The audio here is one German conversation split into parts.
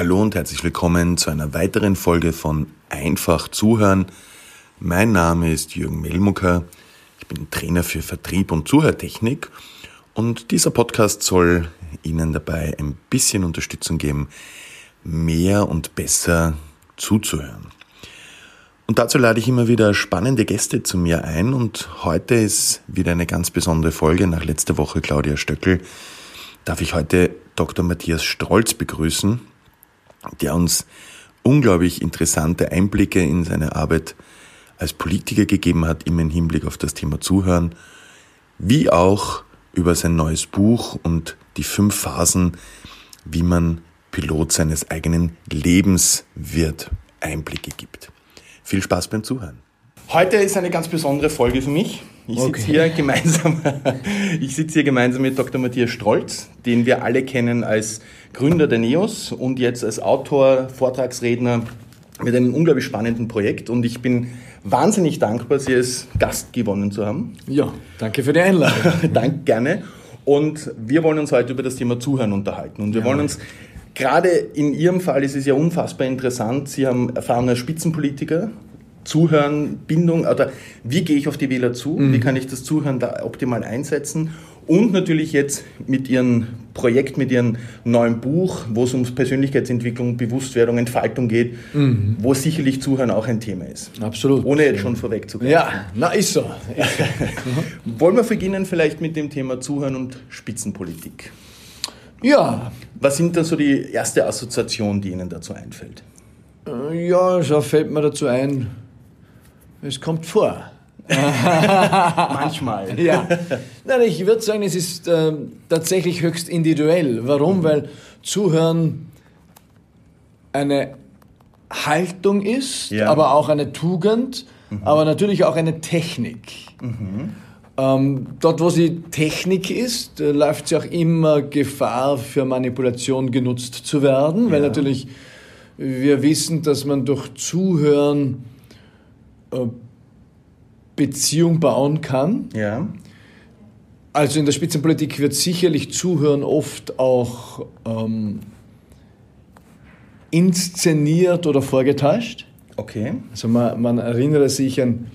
Hallo und herzlich willkommen zu einer weiteren Folge von Einfach zuhören. Mein Name ist Jürgen Melmucker. Ich bin Trainer für Vertrieb und Zuhörtechnik und dieser Podcast soll Ihnen dabei ein bisschen Unterstützung geben, mehr und besser zuzuhören. Und dazu lade ich immer wieder spannende Gäste zu mir ein und heute ist wieder eine ganz besondere Folge. Nach letzter Woche Claudia Stöckel darf ich heute Dr. Matthias Strolz begrüßen, der uns unglaublich interessante Einblicke in seine Arbeit als Politiker gegeben hat, immer im Hinblick auf das Thema Zuhören, wie auch über sein neues Buch und die fünf Phasen, wie man Pilot seines eigenen Lebens wird, Einblicke gibt. Viel Spaß beim Zuhören. Heute ist eine ganz besondere Folge für mich. Ich okay. sitze hier gemeinsam, ich sitze hier gemeinsam mit Dr. Matthias Strolz, den wir alle kennen als Gründer der NEOS und jetzt als Autor, Vortragsredner mit einem unglaublich spannenden Projekt. Und ich bin wahnsinnig dankbar, Sie als Gast gewonnen zu haben. Ja, danke für die Einladung. danke, gerne. Und wir wollen uns heute über das Thema Zuhören unterhalten. Und wir ja. wollen uns Gerade in Ihrem Fall ist es ja unfassbar interessant. Sie haben erfahrener Spitzenpolitiker, Zuhören, Bindung, oder wie gehe ich auf die Wähler zu? Mhm. Wie kann ich das Zuhören da optimal einsetzen? Und natürlich jetzt mit Ihrem Projekt, mit Ihrem neuen Buch, wo es um Persönlichkeitsentwicklung, Bewusstwerdung, Entfaltung geht, mhm. wo sicherlich Zuhören auch ein Thema ist. Absolut. Ohne jetzt schon vorwegzugehen. Ja, na ist so. Wollen wir beginnen vielleicht mit dem Thema Zuhören und Spitzenpolitik? Ja. Was sind da so die erste Assoziation, die Ihnen dazu einfällt? Äh, ja, so fällt mir dazu ein, es kommt vor. Manchmal. ja. Nein, ich würde sagen, es ist äh, tatsächlich höchst individuell. Warum? Mhm. Weil Zuhören eine Haltung ist, ja. aber auch eine Tugend, mhm. aber natürlich auch eine Technik. Mhm. Ähm, dort, wo sie Technik ist, äh, läuft sie auch immer Gefahr für Manipulation genutzt zu werden, ja. weil natürlich wir wissen, dass man durch Zuhören Beziehung bauen kann. Ja. Also in der Spitzenpolitik wird sicherlich Zuhören oft auch ähm, inszeniert oder vorgetäuscht. Okay. Also man, man erinnere sich an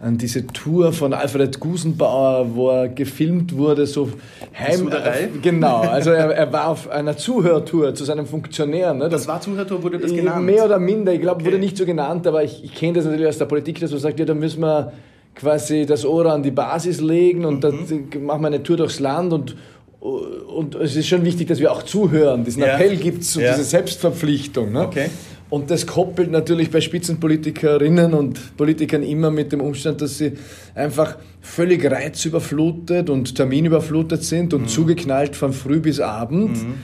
an diese Tour von Alfred Gusenbauer, wo er gefilmt wurde, so heim. Genau, also er, er, war auf einer Zuhörtour zu seinem Funktionär. Ne? Das, das war Zuhörtour, wurde das genannt? Mehr oder minder, ich glaube, okay. wurde nicht so genannt, aber ich, ich kenne das natürlich aus der Politik, dass man sagt, ja, da müssen wir quasi das Ohr an die Basis legen und mhm. dann machen wir eine Tour durchs Land und, und es ist schon wichtig, dass wir auch zuhören. Diesen ja. Appell gibt es, so ja. diese Selbstverpflichtung. Ne? Okay. Und das koppelt natürlich bei Spitzenpolitikerinnen und Politikern immer mit dem Umstand, dass sie einfach völlig reizüberflutet und terminüberflutet sind und mhm. zugeknallt von früh bis abend. Mhm.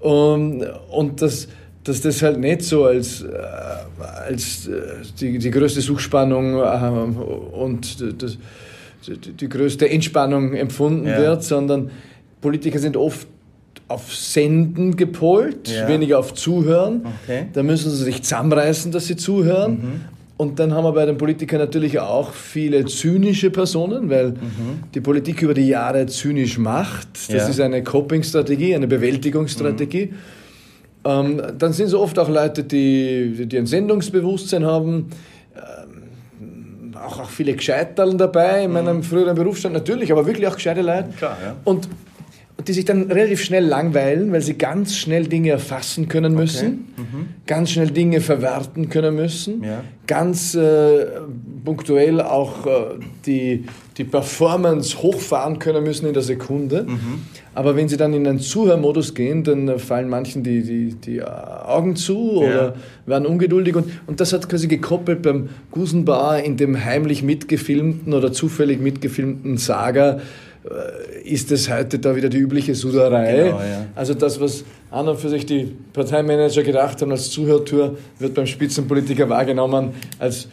Und, und das, dass das halt nicht so als, äh, als äh, die, die größte Suchspannung äh, und das, die, die größte Entspannung empfunden ja. wird, sondern Politiker sind oft auf Senden gepolt, ja. weniger auf Zuhören. Okay. Da müssen sie sich zusammenreißen, dass sie zuhören. Mhm. Und dann haben wir bei den Politikern natürlich auch viele zynische Personen, weil mhm. die Politik über die Jahre zynisch macht. Das ja. ist eine Coping-Strategie, eine Bewältigungsstrategie. Mhm. Ähm, dann sind es oft auch Leute, die, die ein Sendungsbewusstsein haben. Ähm, auch, auch viele Gescheiterl dabei in meinem mhm. früheren Berufsstand, natürlich, aber wirklich auch gescheite Leute. Klar, ja. Und die sich dann relativ schnell langweilen, weil sie ganz schnell Dinge erfassen können müssen, okay. mhm. ganz schnell Dinge verwerten können müssen, ja. ganz äh, punktuell auch äh, die, die Performance hochfahren können müssen in der Sekunde. Mhm. Aber wenn sie dann in einen Zuhörmodus gehen, dann fallen manchen die, die, die Augen zu oder ja. werden ungeduldig. Und, und das hat quasi gekoppelt beim Gusenbauer in dem heimlich mitgefilmten oder zufällig mitgefilmten Saga äh, ist es heute da wieder die übliche Suderei. Genau, ja. Also das, was an und für sich die Parteimanager gedacht haben als Zuhörtour, wird beim Spitzenpolitiker wahrgenommen als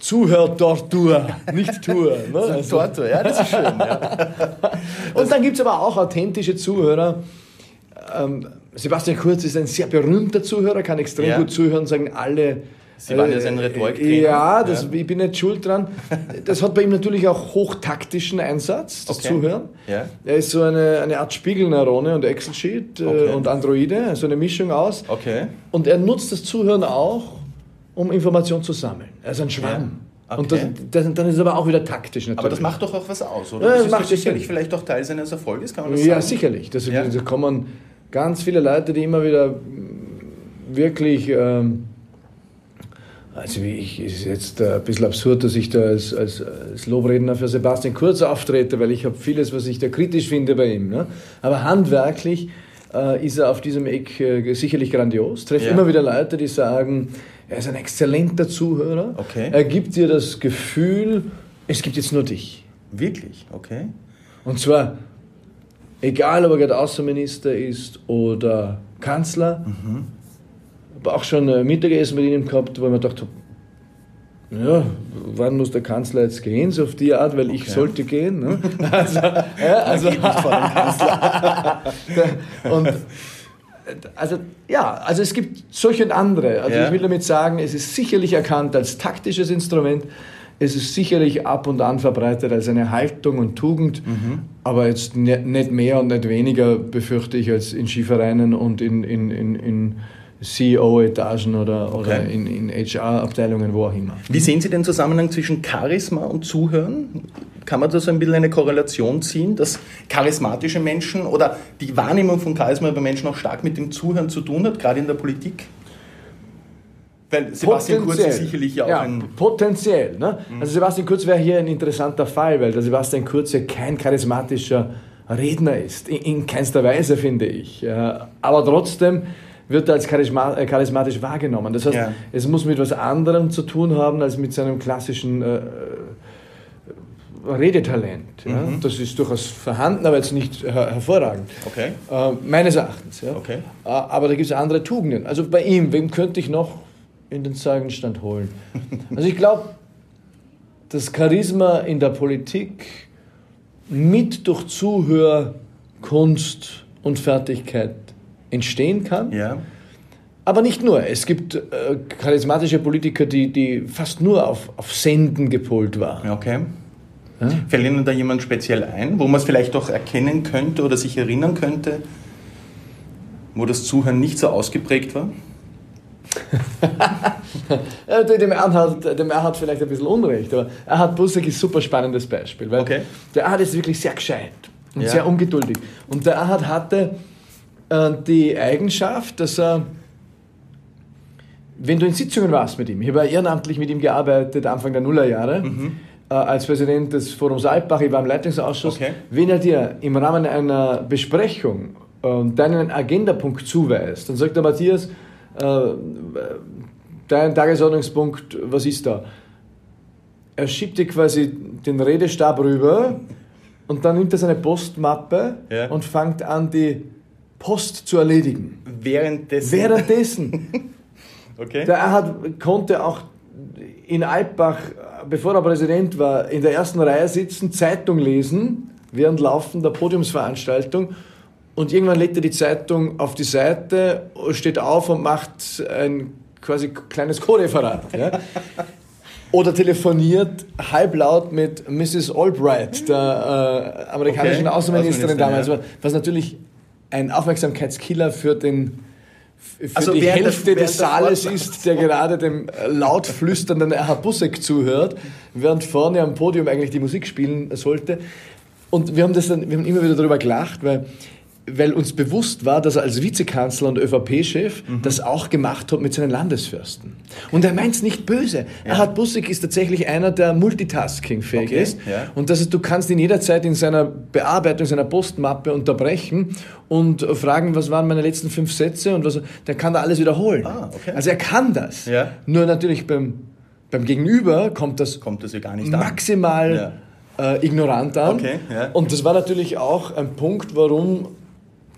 Zuhörtortur, nicht Tour. Ne? Also, Tortur, ja, das ist schön. Ja. und dann gibt es aber auch authentische Zuhörer. Ähm, Sebastian Kurz ist ein sehr berühmter Zuhörer, kann extrem ja. gut zuhören, sagen alle Sie waren ja sein Rhetoriktrainer. Ja, das, ja. ich bin nicht schuld dran. Das hat bei ihm natürlich auch hochtaktischen Einsatz, das okay. Zuhören. Ja. Er ist so eine, eine Art Spiegelneurone und Excel-Sheet äh, okay. und Androide, so eine Mischung aus. Okay. Und er nutzt das Zuhören auch, um Informationen zu sammeln. Er ist ein Schwamm. Ja. Okay. Und das, das, dann ist es aber auch wieder taktisch natürlich. Aber das macht doch auch was aus, oder? Ja, das, das macht sicherlich vielleicht auch Teil seines Erfolges, kann man das ja, sagen? Sicherlich. Das, ja, sicherlich. Da kommen ganz viele Leute, die immer wieder wirklich... Ähm, also ich, es ist jetzt ein bisschen absurd, dass ich da als, als, als Lobredner für Sebastian Kurz auftrete, weil ich habe vieles, was ich da kritisch finde bei ihm. Ne? Aber handwerklich äh, ist er auf diesem Eck äh, sicherlich grandios. Treffe ja. immer wieder Leute, die sagen, er ist ein exzellenter Zuhörer. Okay. Er gibt dir das Gefühl, es gibt jetzt nur dich. Wirklich? Okay. Und zwar, egal ob er gerade Außenminister ist oder Kanzler, mhm habe auch schon ein Mittagessen mit ihnen gehabt, wo ich mir gedacht habe, ja, wann muss der Kanzler jetzt gehen, so auf die Art, weil ich sollte gehen. Ne? Also, ja, also und also ja, also es gibt solche und andere. Also ja. ich will damit sagen, es ist sicherlich erkannt als taktisches Instrument. Es ist sicherlich ab und an verbreitet als eine Haltung und Tugend, mhm. aber jetzt nicht mehr und nicht weniger, befürchte ich, als in Skivereinen und in, in, in, in CEO-Etagen oder, okay. oder in, in HR-Abteilungen, wo auch immer. Wie sehen Sie den Zusammenhang zwischen Charisma und Zuhören? Kann man da so ein bisschen eine Korrelation ziehen, dass charismatische Menschen oder die Wahrnehmung von Charisma bei Menschen auch stark mit dem Zuhören zu tun hat, gerade in der Politik? Weil Sebastian Kurz ist sicherlich ja auch ja, ein. Potenziell. Ne? Mhm. Also Sebastian Kurz wäre hier ein interessanter Fall, weil der Sebastian Kurz ja kein charismatischer Redner ist. In, in keinster Weise, finde ich. Aber trotzdem wird als äh, charismatisch wahrgenommen. Das heißt, ja. es muss mit was anderem zu tun haben als mit seinem klassischen äh, äh Redetalent. Ja? Mhm. Das ist durchaus vorhanden, aber jetzt nicht her hervorragend. Okay. Äh, meines Erachtens. Ja? Okay. Äh, aber da gibt es andere Tugenden. Also bei ihm, wem könnte ich noch in den Zeugenstand holen? also ich glaube, das Charisma in der Politik mit durch Zuhörkunst und Fertigkeit entstehen kann. Ja. Aber nicht nur. Es gibt äh, charismatische Politiker, die, die fast nur auf, auf Senden gepolt waren. Okay. Ja? Fällt Ihnen da jemand speziell ein, wo man es vielleicht auch erkennen könnte oder sich erinnern könnte, wo das Zuhören nicht so ausgeprägt war? ja, dem, Erhard, dem Erhard vielleicht ein bisschen Unrecht, aber Erhard Busseck ist ein super spannendes Beispiel, weil okay. der Erhard ist wirklich sehr gescheit und ja. sehr ungeduldig. Und der Erhard hatte äh, die Eigenschaft, dass er, wenn du in Sitzungen warst mit ihm, ich habe ehrenamtlich mit ihm gearbeitet, Anfang der Nullerjahre, mhm. Äh, als Präsident des Forums Alpbach, ich war im Leitungsausschuss, okay. wenn er dir im Rahmen einer Besprechung äh, deinen Agendapunkt zuweist, dann sagt der Matthias, dein Tagesordnungspunkt, was ist da? Er schiebt dir quasi den Redestab rüber und dann nimmt er seine Postmappe ja. und fängt an, die Post zu erledigen. Währenddessen? Währenddessen. okay. Der Erhard konnte auch in Alpbach, bevor er Präsident war, in der ersten Reihe sitzen, Zeitung lesen, während laufender Podiumsveranstaltung. Und irgendwann legt er die Zeitung auf die Seite, steht auf und macht ein quasi kleines Co-Referat. Ja? Oder telefoniert halblaut mit Mrs. Albright, der äh, amerikanischen okay. Außenministerin damals, ja. was natürlich ein Aufmerksamkeitskiller für den für also die Hälfte des Saales ist, der gerade dem laut flüsternden Erhard Busseck zuhört, während vorne am Podium eigentlich die Musik spielen sollte. Und wir haben, das dann, wir haben immer wieder darüber gelacht, weil weil uns bewusst war, dass er als Vizekanzler und ÖVP-Chef mhm. das auch gemacht hat mit seinen Landesfürsten. Und er meint es nicht böse. Ja. Erhard Bussig ist tatsächlich einer, der multitasking-fähig okay. ist. Ja. Und das ist, du kannst ihn jederzeit in seiner Bearbeitung seiner Postmappe unterbrechen und fragen, was waren meine letzten fünf Sätze und was, der kann da alles wiederholen. Ah, okay. Also er kann das. Ja. Nur natürlich beim, beim Gegenüber kommt das, kommt das ja gar nicht maximal äh, ignorant an. Okay, ja. Und das war natürlich auch ein Punkt, warum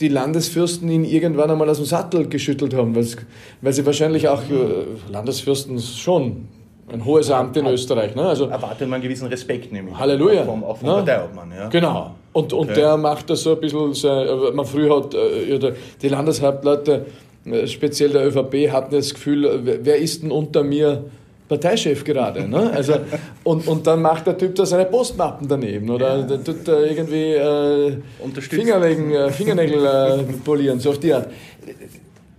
die Landesfürsten ihn irgendwann einmal aus dem Sattel geschüttelt haben, weil sie wahrscheinlich auch äh, Landesfürsten schon ein hohes Amt in Österreich. Ne? Also, Erwartet man einen gewissen Respekt, nämlich. Halleluja. Auch vom, auch vom ne? Parteiobmann, ja. Genau. Und, und okay. der macht das so ein bisschen, so, man früher hat äh, die Landeshauptleute äh, speziell der ÖVP, hatten das Gefühl, wer ist denn unter mir Parteichef gerade. Ne? Also, und, und dann macht der Typ da seine Postmappen daneben oder ja. der tut da irgendwie äh, Fingerwegen, äh, Fingernägel äh, polieren, so auf die Art.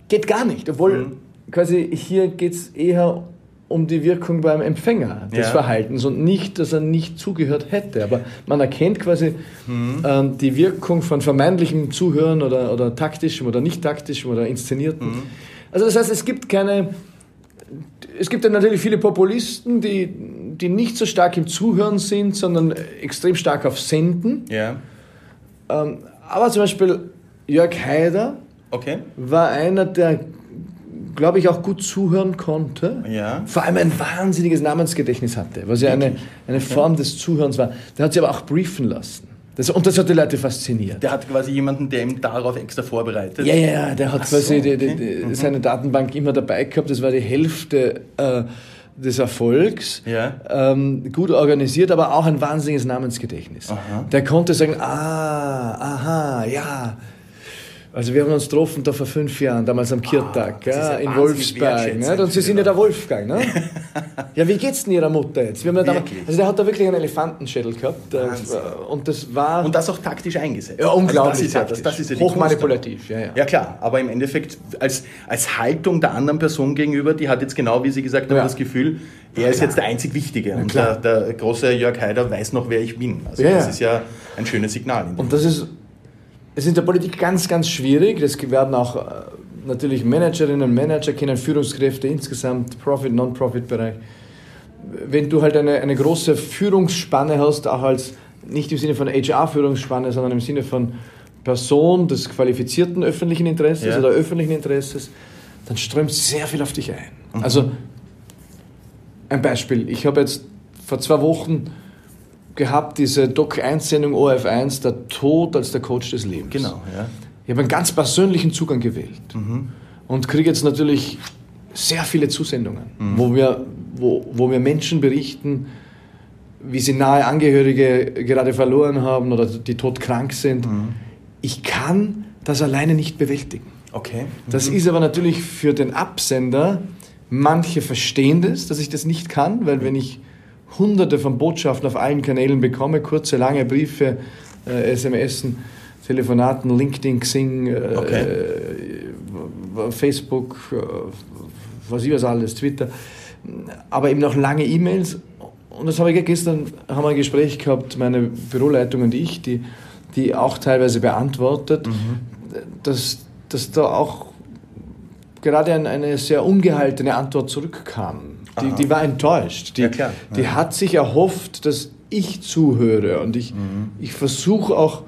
Geht gar nicht, obwohl mhm. quasi hier geht es eher um die Wirkung beim Empfänger des ja. Verhaltens und nicht, dass er nicht zugehört hätte. Aber man erkennt quasi mhm. ähm, die Wirkung von vermeintlichem Zuhören oder, oder taktischem oder nicht taktischem oder inszenierten. Mhm. Also das heißt, es gibt keine es gibt ja natürlich viele Populisten, die, die nicht so stark im Zuhören sind, sondern extrem stark auf Senden. Ja. Ähm, aber zum Beispiel Jörg Haider okay. war einer, der, glaube ich, auch gut zuhören konnte. Ja. Vor allem ein wahnsinniges Namensgedächtnis hatte, was ja eine, eine Form des Zuhörens war. Der hat sich aber auch briefen lassen. Das, und das hat die Leute fasziniert. Der hat quasi jemanden, der ihm darauf extra vorbereitet. Ja, ja, ja. Der hat Ach quasi so, okay. die, die, mhm. seine Datenbank immer dabei gehabt. Das war die Hälfte äh, des Erfolgs. Ja. Ähm, gut organisiert, aber auch ein wahnsinniges Namensgedächtnis. Aha. Der konnte sagen, ah, aha, ja also wir haben uns getroffen da vor fünf Jahren, damals am Kirtag, ah, ja, in Wolfsberg. Ne? Und Sie sind ja der Wolfgang, ne? ja, wie geht's denn Ihrer Mutter jetzt? Wir haben ja damals, also der hat da wirklich einen Elefantenschädel gehabt. Wahnsinn. Und das war... Und das auch taktisch eingesetzt. Ja, unglaublich. Also das ist ja, das, das ist ja Hochmanipulativ, ja, ja. Ja klar, aber im Endeffekt als, als Haltung der anderen Person gegenüber, die hat jetzt genau, wie Sie gesagt haben, ja. das Gefühl, er ist jetzt der einzig Wichtige. Und der, der, große Jörg Haider weiß noch, wer ich bin. Also das ist ja ein schönes Signal. Und das ist es ist in der Politik ganz, ganz schwierig. Das werden auch äh, natürlich Managerinnen und Manager kennen, Führungskräfte insgesamt, Profit, Non-Profit-Bereich. Wenn du halt eine, eine große Führungsspanne hast, auch als nicht im Sinne von HR-Führungsspanne, sondern im Sinne von Person des qualifizierten öffentlichen Interesses ja. oder öffentlichen Interesses, dann strömt sehr viel auf dich ein. Mhm. Also ein Beispiel. Ich habe jetzt vor zwei Wochen gehabt, diese Doc-1-Sendung ORF1, der Tod als der Coach des Lebens. Genau, ja. Ich habe einen ganz persönlichen Zugang gewählt mhm. und kriege jetzt natürlich sehr viele Zusendungen, mhm. wo, wir, wo, wo mir Menschen berichten, wie sie nahe Angehörige gerade verloren haben oder die todkrank sind. Mhm. Ich kann das alleine nicht bewältigen. Okay. Das mhm. ist aber natürlich für den Absender, manche verstehen das, dass ich das nicht kann, weil wenn ich hunderte von Botschaften auf allen Kanälen bekomme, kurze, lange Briefe, äh, SMS, Telefonaten, LinkedIn, Xing, äh, okay. äh, Facebook, äh, was ich was alles, Twitter, aber eben auch lange E-Mails. Und das habe ich gestern, haben wir ein Gespräch gehabt, meine Büroleitung und ich, die, die auch teilweise beantwortet, mhm. dass, dass da auch gerade eine sehr ungehaltene Antwort zurückkam. Die, die war enttäuscht. Die, ja, klar. die ja. hat sich erhofft, dass ich zuhöre und ich, mhm. ich versuche auch,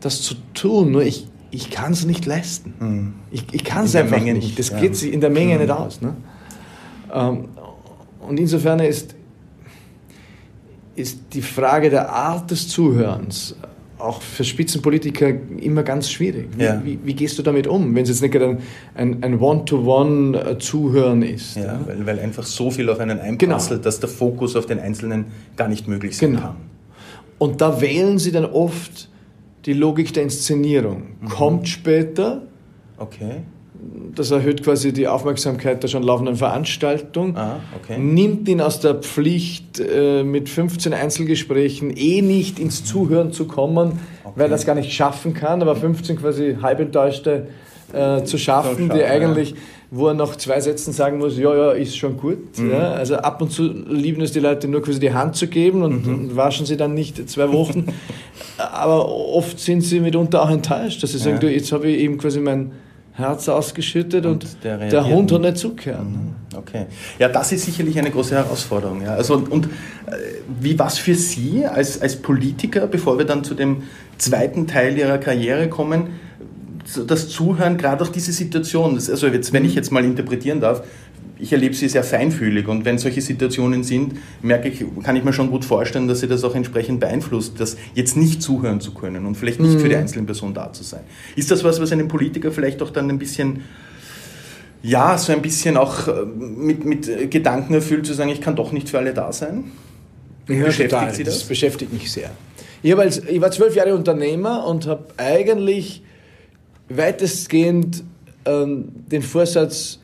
das zu tun, nur ich, ich kann es nicht leisten. Mhm. Ich, ich kann es einfach Menge nicht. Das ja. geht sich in der Menge mhm. nicht aus. Ne? Ähm, und insofern ist, ist die Frage der Art des Zuhörens auch für Spitzenpolitiker immer ganz schwierig. Wie, ja. wie, wie, gehst du damit um, wenn es jetzt nicht ein, ein, ein One-to-One-Zuhören ist? Ja, ja, Weil, weil einfach so viel auf einen einprasselt, genau. dass der Fokus auf den Einzelnen gar nicht möglich sein genau. kann. Und da wählen sie dann oft die Logik der Inszenierung. Mhm. Kommt später. Okay das erhöht quasi die Aufmerksamkeit der schon laufenden Veranstaltung, ah, okay. nimmt ihn aus der Pflicht, äh, mit 15 Einzelgesprächen eh nicht ins Zuhören zu kommen, okay. weil er das gar nicht schaffen kann, aber 15 quasi halbenttäuschte äh, zu schaffen, die eigentlich, ja. wo er nach zwei Sätzen sagen muss, ja, ja, ist schon gut. Mhm. Ja, also ab und zu lieben es die Leute nur quasi die Hand zu geben und, mhm. und waschen sie dann nicht zwei Wochen. aber oft sind sie mitunter auch enttäuscht, dass sie sagen, du, jetzt habe ich eben quasi mein Herz ausgeschüttet und, und der, der, Hund hat nicht zugehört. Mhm. Okay. Ja, das ist sicherlich eine große Herausforderung. Ja. Also, und, und äh, wie war es für Sie als, als Politiker, bevor wir dann zu dem zweiten Teil Ihrer Karriere kommen, das Zuhören, gerade auch diese Situation, das, also jetzt, wenn ich jetzt mal interpretieren darf, ich erlebe sie sehr feinfühlig und wenn solche Situationen sind, merke ich, kann ich mir schon gut vorstellen, dass sie das auch entsprechend beeinflusst, das jetzt nicht zuhören zu können und vielleicht nicht mhm. für die mhm. einzelne Person da zu sein. Ist das was, was einen Politiker vielleicht auch dann ein bisschen, ja, so ein bisschen auch äh, mit, mit Gedanken erfüllt, zu sagen, ich kann doch nicht für alle da sein? Ja, beschäftigt total. Sie das? Das beschäftigt mich sehr. Ich, als, ich war zwölf Jahre Unternehmer und habe eigentlich weitestgehend ähm, den Vorsatz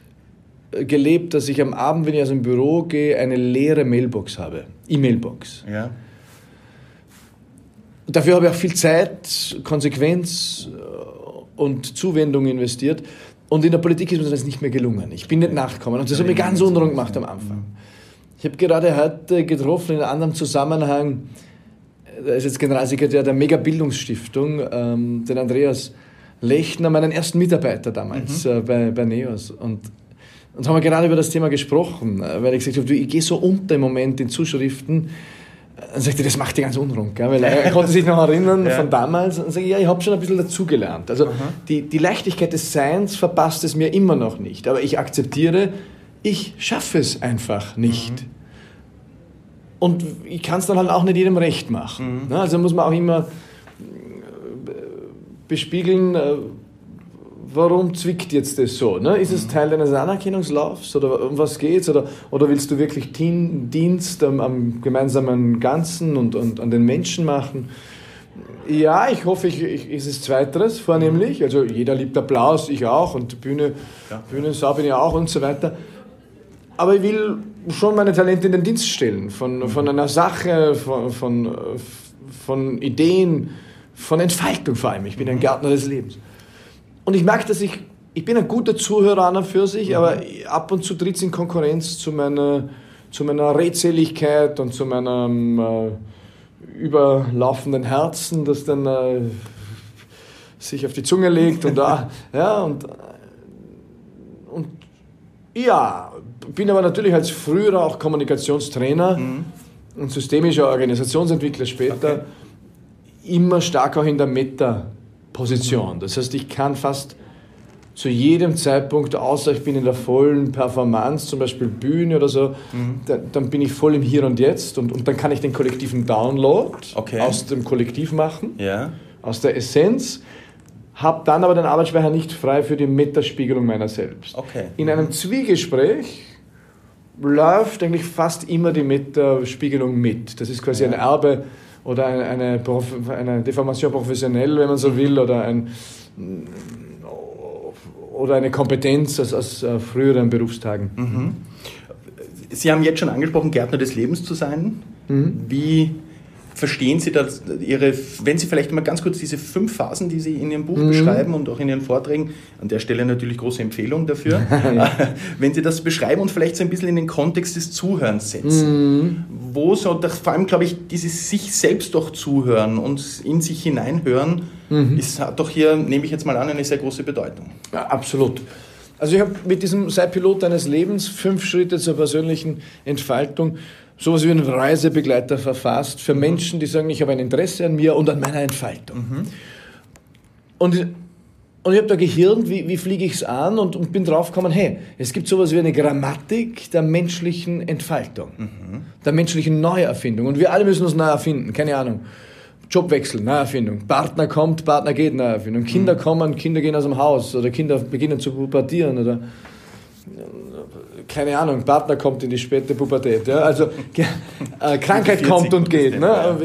gelebt, dass ich am Abend, wenn ich aus dem Büro gehe, eine leere Mailbox habe. E-Mailbox. Ja. Dafür habe ich auch viel Zeit, Konsequenz äh, und Zuwendung investiert. Und in der Politik ist mir das nicht mehr gelungen. Ich bin nicht nachgekommen. Und das hat mich ganz unruhig gemacht am Anfang. Ich habe gerade heute getroffen in einem anderen Zusammenhang, da ist jetzt Generalsekretär der Mega-Bildungsstiftung, ähm, den Andreas Lechner, meinen ersten Mitarbeiter damals mhm. äh, bei, bei NEOS. Und, und haben wir gerade über das Thema gesprochen, äh, weil ich gesagt habe, ich gehe so unter im Moment in Zuschriften. Dann sagte er, das macht die ganz unrund, weil er, konnte sich noch erinnern ja. von damals. Und sage ich, ja, ich habe schon ein bisschen dazugelernt. Also die, die Leichtigkeit des Seins verpasst es mir immer noch nicht. Aber ich akzeptiere, ich schaffe es einfach nicht. Mhm. Und ich kann es dann halt auch nicht jedem recht machen. Mhm. Ne? Also muss man auch immer äh, bespiegeln, äh, warum zwickt jetzt das so? Ne? Ist es mhm. Teil deines Anerkennungslaufs oder um was geht's? Oder, oder willst du wirklich Dienst am, am gemeinsamen Ganzen und, und an den Menschen machen? Ja, ich hoffe, ich, ich, ist es Zweiteres vornehmlich. Also jeder liebt Applaus, ich auch und Bühne, ja. Bühnensau bin ich auch und so weiter. Aber ich will schon meine Talente in den Dienst stellen, von, mhm. von einer Sache, von, von, von Ideen, von Entfaltung vor allem. Ich bin ein mhm. Gärtner des Lebens. Und ich merke, dass ich, ich bin ein guter Zuhörer an und für sich, mhm. aber ab und zu tritt es in Konkurrenz zu meiner, zu meiner Redseligkeit und zu meinem äh, überlaufenden Herzen, das dann äh, sich auf die Zunge legt und da, ja, und, und ja, bin aber natürlich als früherer auch Kommunikationstrainer mhm. und systemischer Organisationsentwickler später okay. immer stark auch in der Meta-Position. Mhm. Das heißt, ich kann fast zu jedem Zeitpunkt, außer ich bin in der vollen Performance, zum Beispiel Bühne oder so, mhm. da, dann bin ich voll im Hier und Jetzt und, und dann kann ich den kollektiven Download okay. aus dem Kollektiv machen, ja. aus der Essenz habe dann aber den Arbeitsspeicher nicht frei für die Metaspiegelung meiner selbst. Okay. In einem Zwiegespräch läuft eigentlich fast immer die Metaspiegelung mit. Das ist quasi ja. ein Erbe oder eine, eine, eine Deformation professionell, wenn man so will, oder, ein, oder eine Kompetenz aus, aus äh, früheren Berufstagen. Mhm. Sie haben jetzt schon angesprochen, Gärtner des Lebens zu sein. Mhm. Wie verstehen Sie das, Ihre, wenn Sie vielleicht mal ganz kurz diese fünf Phasen, die Sie in Ihrem Buch mhm. beschreiben und auch in Ihren Vorträgen, an der Stelle natürlich große Empfehlung dafür, ja. wenn Sie das beschreiben und vielleicht so ein bisschen in den Kontext des Zuhörens setzen, mhm. wo so, das, vor allem glaube ich, dieses sich selbst doch zuhören und in sich hineinhören, mhm. ist, hat doch hier, nehme ich jetzt mal an, eine sehr große Bedeutung. Ja, absolut. Also ich habe mit diesem Sei Pilot deines Lebens fünf Schritte zur persönlichen Entfaltung sowas wie einen Reisebegleiter verfasst für mhm. Menschen, die sagen, ich habe ein Interesse an mir und an meiner Entfaltung. Mhm. Und, und ich habe da gehirnt, wie, wie fliege ich es an und, und bin draufgekommen, hey, es gibt sowas wie eine Grammatik der menschlichen Entfaltung, mhm. der menschlichen Neuerfindung. Und wir alle müssen uns neu erfinden, keine Ahnung. Jobwechsel, Neuerfindung. Partner kommt, Partner geht, Neuerfindung. Kinder mhm. kommen, Kinder gehen aus dem Haus oder Kinder beginnen zu pubertieren oder keine Ahnung, Partner kommt in die späte Pubertät. Ja? Also äh, Krankheit kommt und geht. Ne?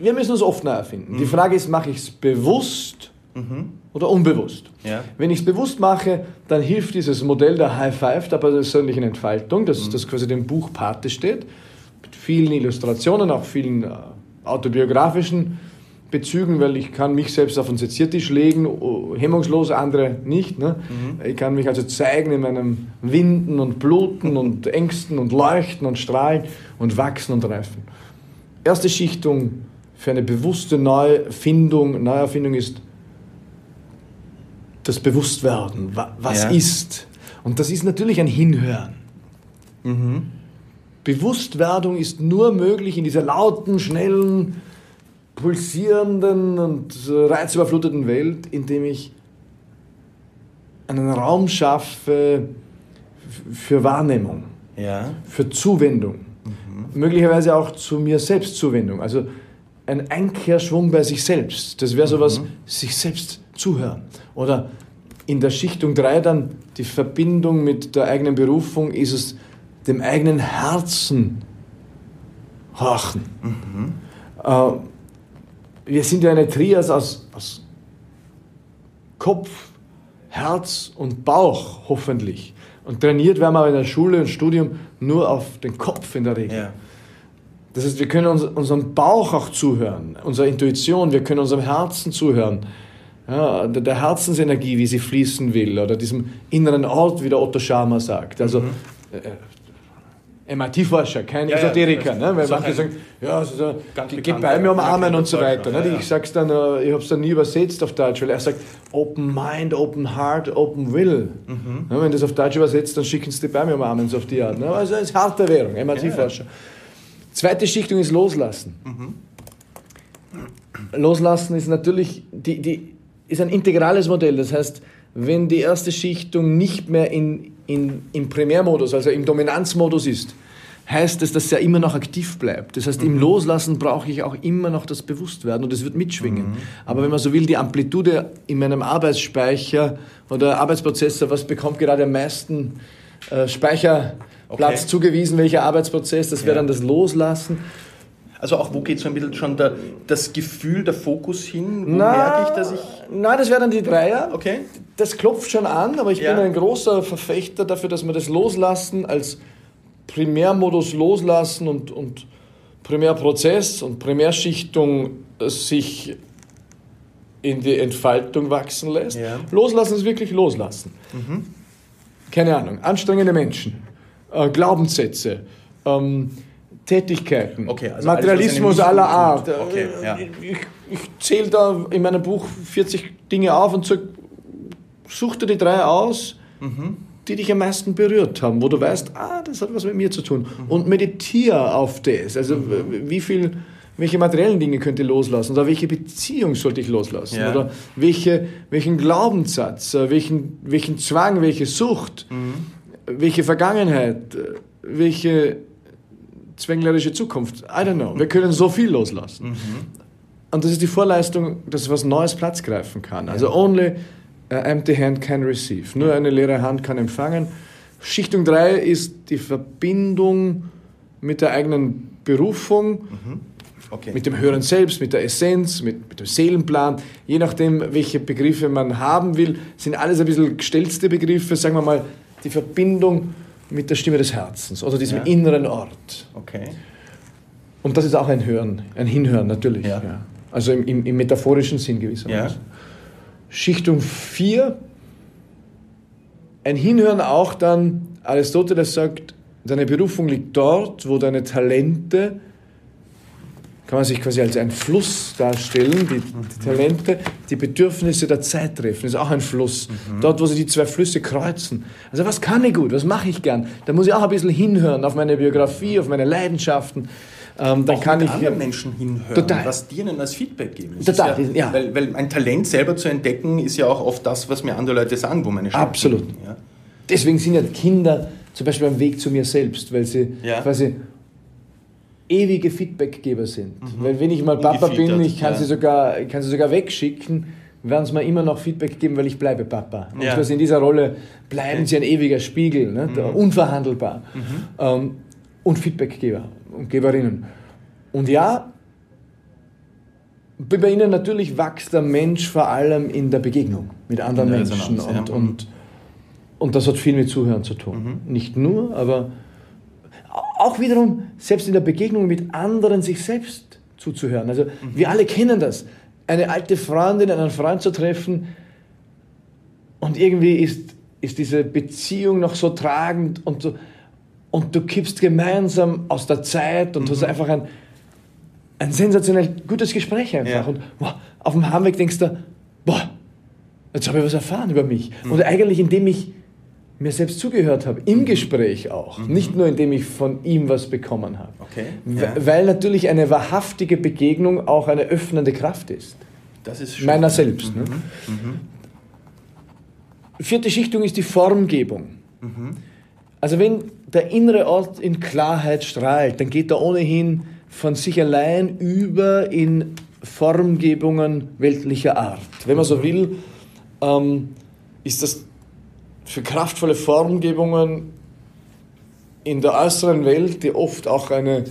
Wir müssen uns oft neu erfinden. Mhm. Die Frage ist, mache ich es bewusst mhm. oder unbewusst? Ja. Wenn ich es bewusst mache, dann hilft dieses Modell der High Five, der persönlichen Entfaltung, das, mhm. das quasi dem Buch Pate steht, mit vielen Illustrationen, auch vielen äh, autobiografischen Bezügen, weil ich kann mich selbst auf einen Seziertisch legen, hemmungslos, andere nicht. Ne? Mhm. Ich kann mich also zeigen in meinem Winden und Bluten und Ängsten und Leuchten und Strahlen und wachsen und reifen. Erste Schichtung für eine bewusste Neufindung, Neuerfindung ist das Bewusstwerden. Was ja. ist? Und das ist natürlich ein Hinhören. Mhm. Bewusstwerdung ist nur möglich in dieser lauten, schnellen, pulsierenden und reizüberfluteten Welt, in dem ich einen Raum schaffe für Wahrnehmung, ja. für Zuwendung, mhm. möglicherweise auch zu mir selbst Zuwendung. Also ein Einkehrschwung bei sich selbst. Das wäre sowas, mhm. sich selbst zuhören. Oder in der Schichtung 3 dann die Verbindung mit der eigenen Berufung ist es dem eigenen Herzen horchen. Mhm. Äh, wir sind ja eine Trias aus, aus Kopf, Herz und Bauch, hoffentlich. Und trainiert werden wir in der Schule und Studium nur auf den Kopf in der Regel. Ja. Das heißt, wir können uns, unserem Bauch auch zuhören, unserer Intuition, wir können unserem Herzen zuhören. Ja, der Herzensenergie, wie sie fließen will, oder diesem inneren Ort, wie der Otto Schama sagt. Also, mhm. MIT-Forscher, kein ja, Esoteriker, ja, ne? weil manche sagen, ja, so, geh bei mir umarmen und so weiter. Ne? Ich sag's dann, äh, ich habe es dann nie übersetzt auf Deutsch, weil er sagt, Open Mind, Open Heart, Open Will. Mhm. Ja, wenn das auf Deutsch übersetzt, dann schicken sie die bei mir umarmen, so auf die Art. Ne? Also es ist harte Währung, MIT-Forscher. Zweite Schichtung ist Loslassen. Mhm. Loslassen ist natürlich, die, die, ist ein integrales Modell. Das heißt, wenn die erste Schichtung nicht mehr in, in, im Primärmodus, also im Dominanzmodus ist, heißt es, dass er immer noch aktiv bleibt. Das heißt, mhm. im Loslassen brauche ich auch immer noch das Bewusstwerden und es wird mitschwingen. Mhm. Aber wenn man so will, die Amplitude in meinem Arbeitsspeicher oder Arbeitsprozessor, was bekommt gerade am meisten äh, Speicherplatz okay. zugewiesen, welcher Arbeitsprozess, das wäre ja. dann das Loslassen. Also auch wo geht so ein bisschen schon der, das Gefühl, der Fokus hin? Wo na, merke ich, dass ich... Nein, das wäre dann die Dreier. Okay. Das klopft schon an, aber ich ja. bin ein großer Verfechter dafür, dass wir das Loslassen als Primärmodus loslassen und, und Primärprozess und Primärschichtung sich in die Entfaltung wachsen lässt. Ja. Loslassen ist wirklich loslassen. Mhm. Keine Ahnung, anstrengende Menschen, äh, Glaubenssätze, ähm, Tätigkeiten, okay, also Materialismus aller Art. Okay, ja. Ich, ich zähle da in meinem Buch 40 Dinge auf und sage, such dir die drei aus, mhm. die dich am meisten berührt haben, wo du weißt, ah, das hat was mit mir zu tun. Mhm. Und meditiere auf das. Also mhm. wie viel, welche materiellen Dinge könnt ihr loslassen? Oder welche Beziehung sollte ich loslassen? Ja. Oder welche, welchen Glaubenssatz, äh, welchen, welchen Zwang, welche Sucht, mhm. welche Vergangenheit, äh, welche zwänglerische Zukunft. I don't know. Wir können so viel loslassen. Mhm. Und das ist die Vorleistung, dass was Neues Platz greifen kann. Also only an empty hand can receive. Nur eine leere Hand kann empfangen. Schichtung 3 ist die Verbindung mit der eigenen Berufung, mhm. okay. mit dem höheren Selbst, mit der Essenz, mit, mit, dem Seelenplan. Je nachdem, welche Begriffe man haben will, sind alles ein bisschen gestellte Begriffe. Sagen wir mal, die Verbindung mit der Stimme des Herzens oder diesem ja. inneren Ort. Okay. Und das ist auch ein Hören, ein Hinhören natürlich. Ja. ja. Also im, im, im, metaphorischen Sinn gewissermaßen. Ja. Schichtung 4, ein Hinhören auch dann, Aristoteles sagt, deine Berufung liegt dort, wo deine Talente kann man sich quasi als einen Fluss darstellen, die, die Talente, die Bedürfnisse der Zeit treffen. Ist auch ein Fluss. Mhm. Dort, wo sich die zwei Flüsse kreuzen. Also was kann ich gut, was mache ich gern? Da muss ich auch ein bisschen hinhören auf meine Biografie, auf meine Leidenschaften. Ähm, dann auch kann ich anderen Menschen hinhören, total. was die ihnen als Feedback geben. Das total, ja, ja. Weil, weil, ein Talent selber zu entdecken, ist ja auch oft das, was mir andere Leute sagen, wo meine Stärken Absolut. Sind, ja. Deswegen sind ja Kinder zum Beispiel am Weg zu mir selbst, weil sie ja. quasi ewige Feedbackgeber sind. Mhm. Weil wenn ich mal Papa bin, ich kann, ja. sie sogar, kann sie sogar wegschicken, werden sie mir immer noch Feedback geben, weil ich bleibe Papa. Und ja. quasi in dieser Rolle bleiben sie ein ewiger Spiegel, ne? mhm. unverhandelbar. Mhm. Ähm, und Feedbackgeber und Geberinnen. Und ja, bei ihnen natürlich wächst der Mensch vor allem in der Begegnung mit anderen Menschen. Und, und, und das hat viel mit Zuhören zu tun. Mhm. Nicht nur, aber auch wiederum, selbst in der Begegnung mit anderen, sich selbst zuzuhören. Also mhm. wir alle kennen das. Eine alte Freundin, einen Freund zu treffen und irgendwie ist, ist diese Beziehung noch so tragend und, so, und du kippst gemeinsam aus der Zeit und mhm. hast einfach ein, ein sensationell gutes Gespräch einfach. Ja. Und wow, auf dem Heimweg denkst du, boah, jetzt habe ich was erfahren über mich. Mhm. Und eigentlich, indem ich mir selbst zugehört habe, im mhm. Gespräch auch, mhm. nicht nur indem ich von ihm was bekommen habe. Okay. Ja. Weil natürlich eine wahrhaftige Begegnung auch eine öffnende Kraft ist. Das ist schön. Meiner selbst. Ne? Mhm. Ne? Vierte Schichtung ist die Formgebung. Mhm. Also wenn der innere Ort in Klarheit strahlt, dann geht er ohnehin von sich allein über in Formgebungen weltlicher Art. Wenn man so mhm. will, ähm, ist das für kraftvolle Formgebungen in der äußeren Welt, die oft auch eine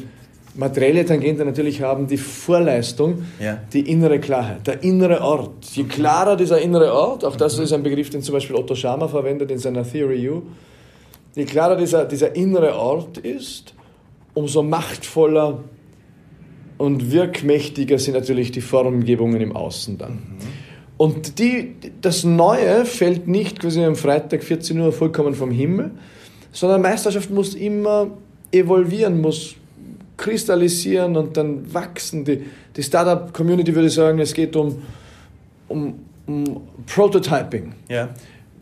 materielle Tangente natürlich haben, die Vorleistung, ja. die innere Klarheit, der innere Ort. Je klarer dieser innere Ort, auch das mhm. ist ein Begriff, den zum Beispiel Otto Schama verwendet in seiner Theory U, je klarer dieser, dieser innere Ort ist, umso machtvoller und wirkmächtiger sind natürlich die Formgebungen im Außen dann. Mhm. Und die, das Neue fällt nicht quasi am Freitag 14 Uhr vollkommen vom Himmel, sondern Meisterschaft muss immer evolvieren, muss kristallisieren und dann wachsen. Die, die Startup-Community würde sagen, es geht um, um, um Prototyping. Ja.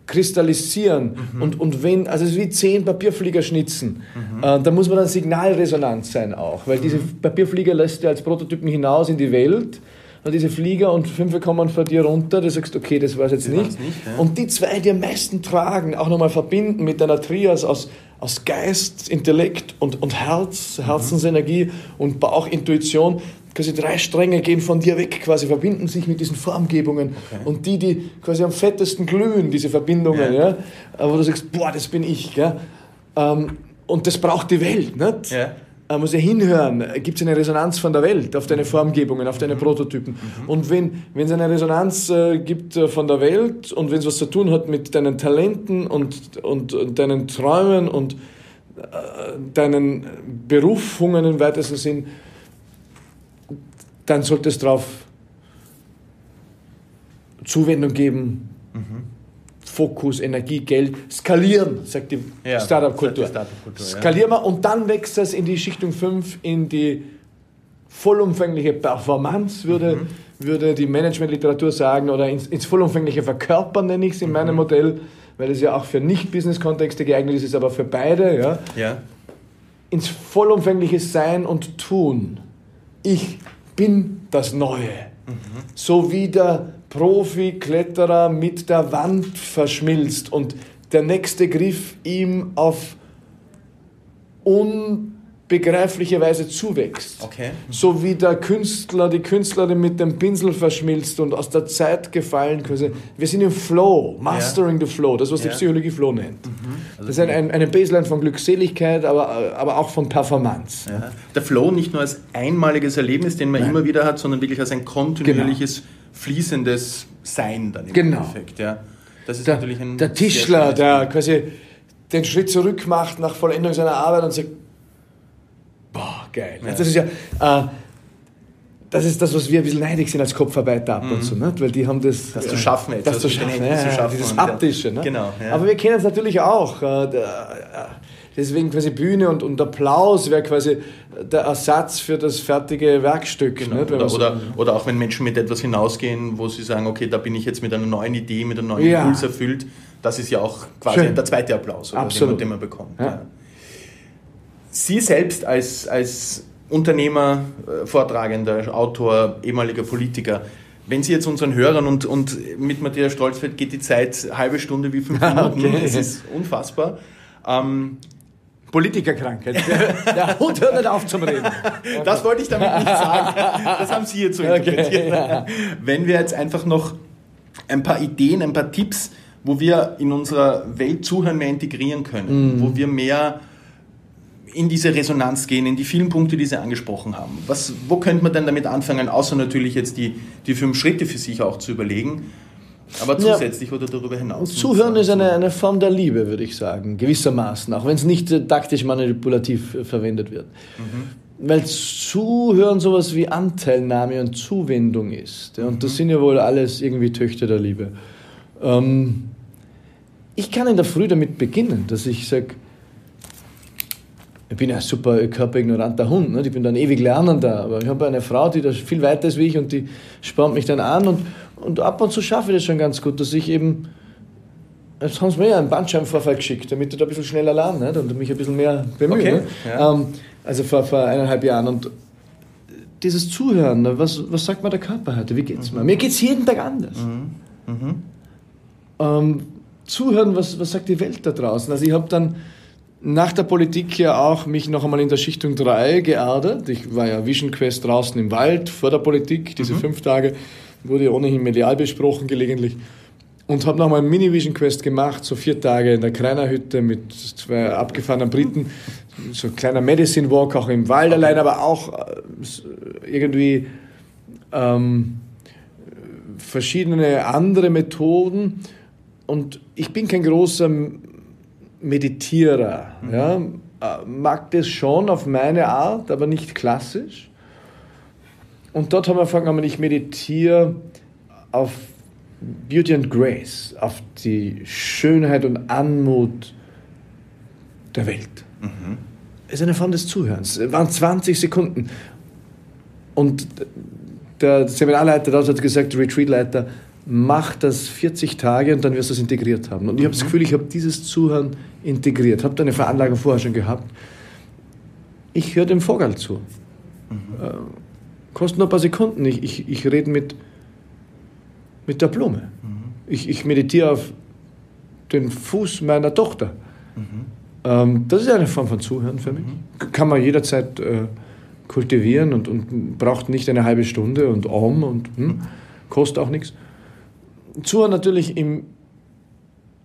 Kristallisieren mhm. und, und wenn, also es ist wie zehn Papierflieger schnitzen. Mhm. Äh, da muss man dann Signalresonanz sein auch, weil mhm. diese Papierflieger lässt du als Prototypen hinaus in die Welt und diese Flieger und fünf kommen vor dir runter, du sagst, okay, das war es jetzt nicht. nicht ja. Und die zwei, die am meisten tragen, auch nochmal verbinden mit einer Trias aus aus Geist, Intellekt und, und Herz, Herzensenergie und Bauchintuition, quasi drei Stränge gehen von dir weg, quasi verbinden sich mit diesen Formgebungen. Okay. Und die, die quasi am fettesten glühen, diese Verbindungen, ja. ja wo du sagst, boah, das bin ich. Ja? Ähm, und das braucht die Welt. Nicht? Ja. Man muss ja hinhören, gibt es eine Resonanz von der Welt auf deine Formgebungen, auf deine mhm. Prototypen. Mhm. Und wenn es eine Resonanz äh, gibt äh, von der Welt und wenn es was zu tun hat mit deinen Talenten und, und, und deinen Träumen und äh, deinen Berufungen im weitesten Sinn, dann sollte es darauf Zuwendung geben. Mhm Fokus, Energie, Geld, skalieren, sagt die ja, Startup-Kultur. Startup Skalieren wir und dann wächst das in die Schichtung 5, in die vollumfängliche Performance, würde, mhm. würde die Managementliteratur sagen, oder ins, ins vollumfängliche Verkörpern nenne ich es in mhm. meinem Modell, weil es ja auch für Nicht-Business-Kontexte geeignet ist, ist aber für beide. Ja. ja. Ins vollumfängliche Sein und Tun. Ich bin das Neue. Mhm. So wie der Profi-Kletterer mit der Wand verschmilzt und der nächste Griff ihm auf unbegreifliche Weise zuwächst. Okay. So wie der Künstler, die Künstlerin mit dem Pinsel verschmilzt und aus der Zeit gefallen. Wir sind im Flow, mastering ja. the flow, das was ja. die Psychologie Flow nennt. Mhm. Also das ist ein, eine Baseline von Glückseligkeit, aber, aber auch von Performance. Ja. Der Flow nicht nur als einmaliges Erlebnis, den man Nein. immer wieder hat, sondern wirklich als ein kontinuierliches genau fließendes Sein dann im genau. Endeffekt. Ja. Das ist der, natürlich ein der Tischler, der quasi den Schritt zurück macht nach Vollendung seiner Arbeit und sagt, boah, geil. Ja. Das ist ja, äh, das ist das, was wir ein bisschen neidig sind als Kopfarbeiter ab mhm. und zu, ne? weil die haben das... Das zu schaffen jetzt. Das, zu schaffen, ja, zu schaffen. Dieses Haptische. Ne? Genau. Ja. Aber wir kennen es natürlich auch. Äh, der, Deswegen quasi Bühne und, und Applaus wäre quasi der Ersatz für das fertige Werkstück. Genau. Nicht, oder, oder, oder, auch wenn Menschen mit etwas hinausgehen, wo sie sagen, okay, da bin ich jetzt mit einer neuen Idee, mit einem neuen ja. Impuls erfüllt, das ist ja auch quasi Schön. der zweite Applaus, oder, den, man, den, man, bekommt. Ja. Sie selbst als, als Unternehmer, äh, Vortragender, Autor, ehemaliger Politiker, wenn Sie jetzt unseren Hörern und, und mit Matthias Stolzfeld geht die Zeit halbe Stunde wie fünf Minuten, okay. es ist unfassbar. Ähm, Politikerkrankheit. Der Hund hört nicht auf zum Reden. Das wollte ich damit nicht sagen. Das haben Sie jetzt so interpretiert. Okay, Wenn wir jetzt einfach noch ein paar Ideen, ein paar Tipps, wo wir in unserer Welt Zuhören mehr integrieren können, mm. wo wir mehr in diese Resonanz gehen, in die vielen Punkte, die Sie angesprochen haben. Was, wo könnte man denn damit anfangen, außer natürlich jetzt die, die fünf Schritte für sich auch zu überlegen? Aber zusätzlich ja. oder darüber hinaus. Zuhören ist eine, eine Form der Liebe, würde ich sagen, gewissermaßen, auch wenn es nicht äh, taktisch manipulativ äh, verwendet wird. Mhm. Weil Zuhören sowas wie Anteilnahme und Zuwendung ist. Ja, und mhm. das sind ja wohl alles irgendwie Töchter der Liebe. Ähm, ich kann in der Früh damit beginnen, dass ich sage, ich bin ein super körpeignoranter Hund, ne? ich bin dann ewig Lernender, aber ich habe eine Frau, die da viel weiter ist wie ich und die spornt mich dann an und und ab und zu schaffe ich das schon ganz gut, dass ich eben. Jetzt haben sie mir ja einen Bandscheibenvorfall geschickt, damit ich da ein bisschen schneller lerne und mich ein bisschen mehr bemühe. Okay, ne? ja. ähm, also vor, vor eineinhalb Jahren. Und dieses Zuhören, ne? was, was sagt mir der Körper heute? Wie geht's mhm. mir? Mir geht es jeden Tag anders. Mhm. Mhm. Ähm, zuhören, was, was sagt die Welt da draußen? Also ich habe dann nach der Politik ja auch mich noch einmal in der Schichtung 3 geerdet. Ich war ja Vision Quest draußen im Wald vor der Politik, diese mhm. fünf Tage wurde ja ohnehin medial besprochen gelegentlich. und habe nochmal einen Mini-Vision-Quest gemacht, so vier Tage in der Kleinerhütte mit zwei abgefahrenen Briten, so ein kleiner Medicine Walk auch im Wald allein, aber auch äh, irgendwie ähm, verschiedene andere Methoden. Und ich bin kein großer Meditierer. Mhm. Ja? Äh, mag das schon auf meine Art, aber nicht klassisch. Und dort haben wir angefangen, ich meditiere auf Beauty and Grace, auf die Schönheit und Anmut der Welt. Mhm. Es ist eine Form des Zuhörens. Es waren 20 Sekunden. Und der Seminarleiter dort hat gesagt, der Retreatleiter, mach das 40 Tage und dann wirst du es integriert haben. Und ich habe das mhm. Gefühl, ich habe dieses Zuhören integriert. Habe da eine Veranlagung vorher schon gehabt. Ich höre dem Vogel zu. Mhm. Äh, kostet nur ein paar Sekunden. Ich, ich, ich rede mit mit der Blume. Mhm. Ich, ich meditiere auf den Fuß meiner Tochter. Mhm. Ähm, das ist eine Form von Zuhören für mich. Mhm. Kann man jederzeit äh, kultivieren und, und braucht nicht eine halbe Stunde und Om und hm, kostet auch nichts. Zuhören natürlich im,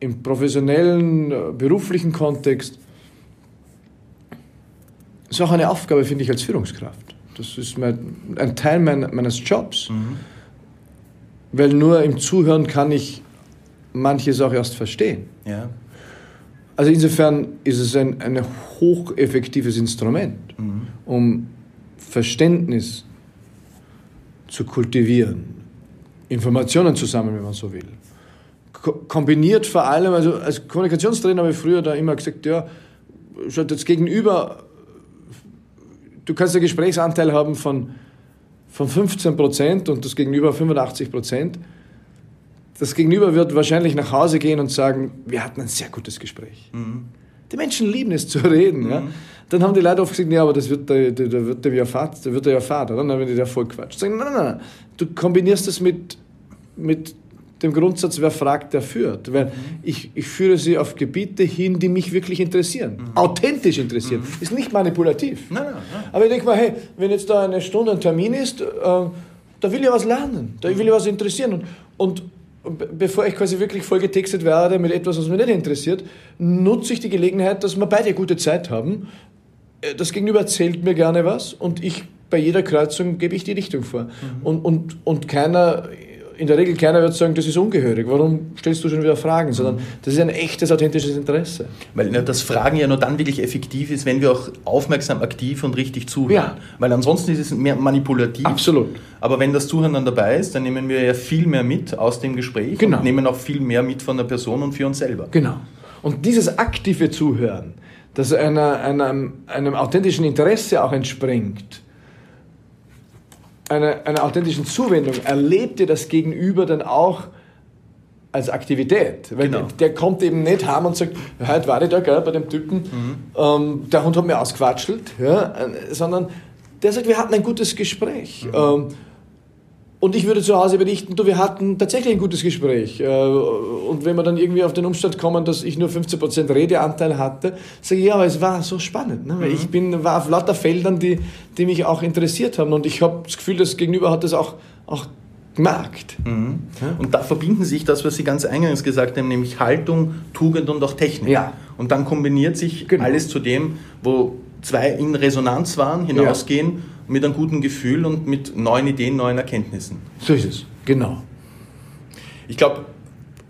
im professionellen, äh, beruflichen Kontext ist auch eine Aufgabe, finde ich, als Führungskraft. Das ist mein, ein Teil mein, meines Jobs. Mhm weil nur im Zuhören kann ich manches auch erst verstehen. Ja. Also insofern ist es ein, ein hocheffektives Instrument, mhm. um Verständnis zu kultivieren, Informationen zu sammeln, wenn man so will. Ko kombiniert vor allem, also als Kommunikationstrainer habe ich früher da immer gesagt, ja, schaut jetzt gegenüber, du kannst einen Gesprächsanteil haben von von 15 Prozent und das Gegenüber 85 Prozent. Das Gegenüber wird wahrscheinlich nach Hause gehen und sagen, wir hatten ein sehr gutes Gespräch. Mhm. Die Menschen lieben es zu reden. Mhm. Ja. Dann haben die Leute oft gesagt, ja, aber das wird der, der, der wird der ja Vater, der wird der ja Vater, dann wenn die da voll quatscht. Sagen, nein, nein, nein, du kombinierst das mit, mit dem Grundsatz, wer fragt, der führt. Weil mhm. ich, ich führe sie auf Gebiete hin, die mich wirklich interessieren. Mhm. Authentisch interessieren. Mhm. Ist nicht manipulativ. Nein, nein, nein. Aber ich denke mal, hey, wenn jetzt da eine Stunde ein Termin ist, äh, da will ich was lernen, da will ich was interessieren. Und, und bevor ich quasi wirklich vollgetextet werde mit etwas, was mich nicht interessiert, nutze ich die Gelegenheit, dass wir beide gute Zeit haben. Äh, das Gegenüber erzählt mir gerne was und ich bei jeder Kreuzung gebe ich die Richtung vor. Mhm. Und, und, und keiner in der Regel keiner wird sagen, das ist ungehörig. Warum stellst du schon wieder Fragen? Sondern das ist ein echtes, authentisches Interesse. Weil ja, das Fragen ja nur dann wirklich effektiv ist, wenn wir auch aufmerksam, aktiv und richtig zuhören. Ja. Weil ansonsten ist es mehr manipulativ. Absolut. Aber wenn das Zuhören dann dabei ist, dann nehmen wir ja viel mehr mit aus dem Gespräch genau. und nehmen auch viel mehr mit von der Person und für uns selber. Genau. Und dieses aktive Zuhören, das einer, einem, einem authentischen Interesse auch entspringt, einer, einer authentischen Zuwendung erlebt ihr das Gegenüber dann auch als Aktivität. Weil genau. der, kommt eben nicht heim und sagt, heute war ich da gell, bei dem Typen, mhm. ähm, der Hund hat mir ausquatschelt, ja, äh, sondern der sagt, wir hatten ein gutes Gespräch. Mhm. Ähm, und ich würde zu Hause berichten, du, wir hatten tatsächlich ein gutes Gespräch. Äh, und wenn wir dann irgendwie auf den Umstand kommen, dass ich nur 15% Redeanteil hatte, sage ich, ja, aber es war so spannend. Ne? Weil mhm. ich bin, war auf lauter Feldern, die, die mich auch interessiert haben. Und ich habe das Gefühl, das Gegenüber hat das auch, auch gemerkt. Mhm. Und da verbinden sich das, was Sie ganz eingangs gesagt haben, nämlich Haltung, Tugend und auch Technik. Ja. Und dann kombiniert sich genau. alles zu dem, wo zwei in Resonanz waren, hinausgehen. Ja mit einem guten Gefühl und mit neuen Ideen, neuen Erkenntnissen. So ist es, genau. Ich glaube,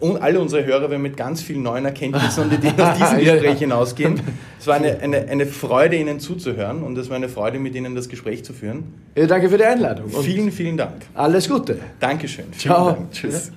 alle unsere Hörer werden mit ganz vielen neuen Erkenntnissen und Ideen aus diesem Gespräch hinausgehen. Es war eine, eine, eine Freude, Ihnen zuzuhören und es war eine Freude, mit Ihnen das Gespräch zu führen. Ja, danke für die Einladung. Und vielen, vielen Dank. Alles Gute. Dankeschön. Ciao. Dank. Tschüss.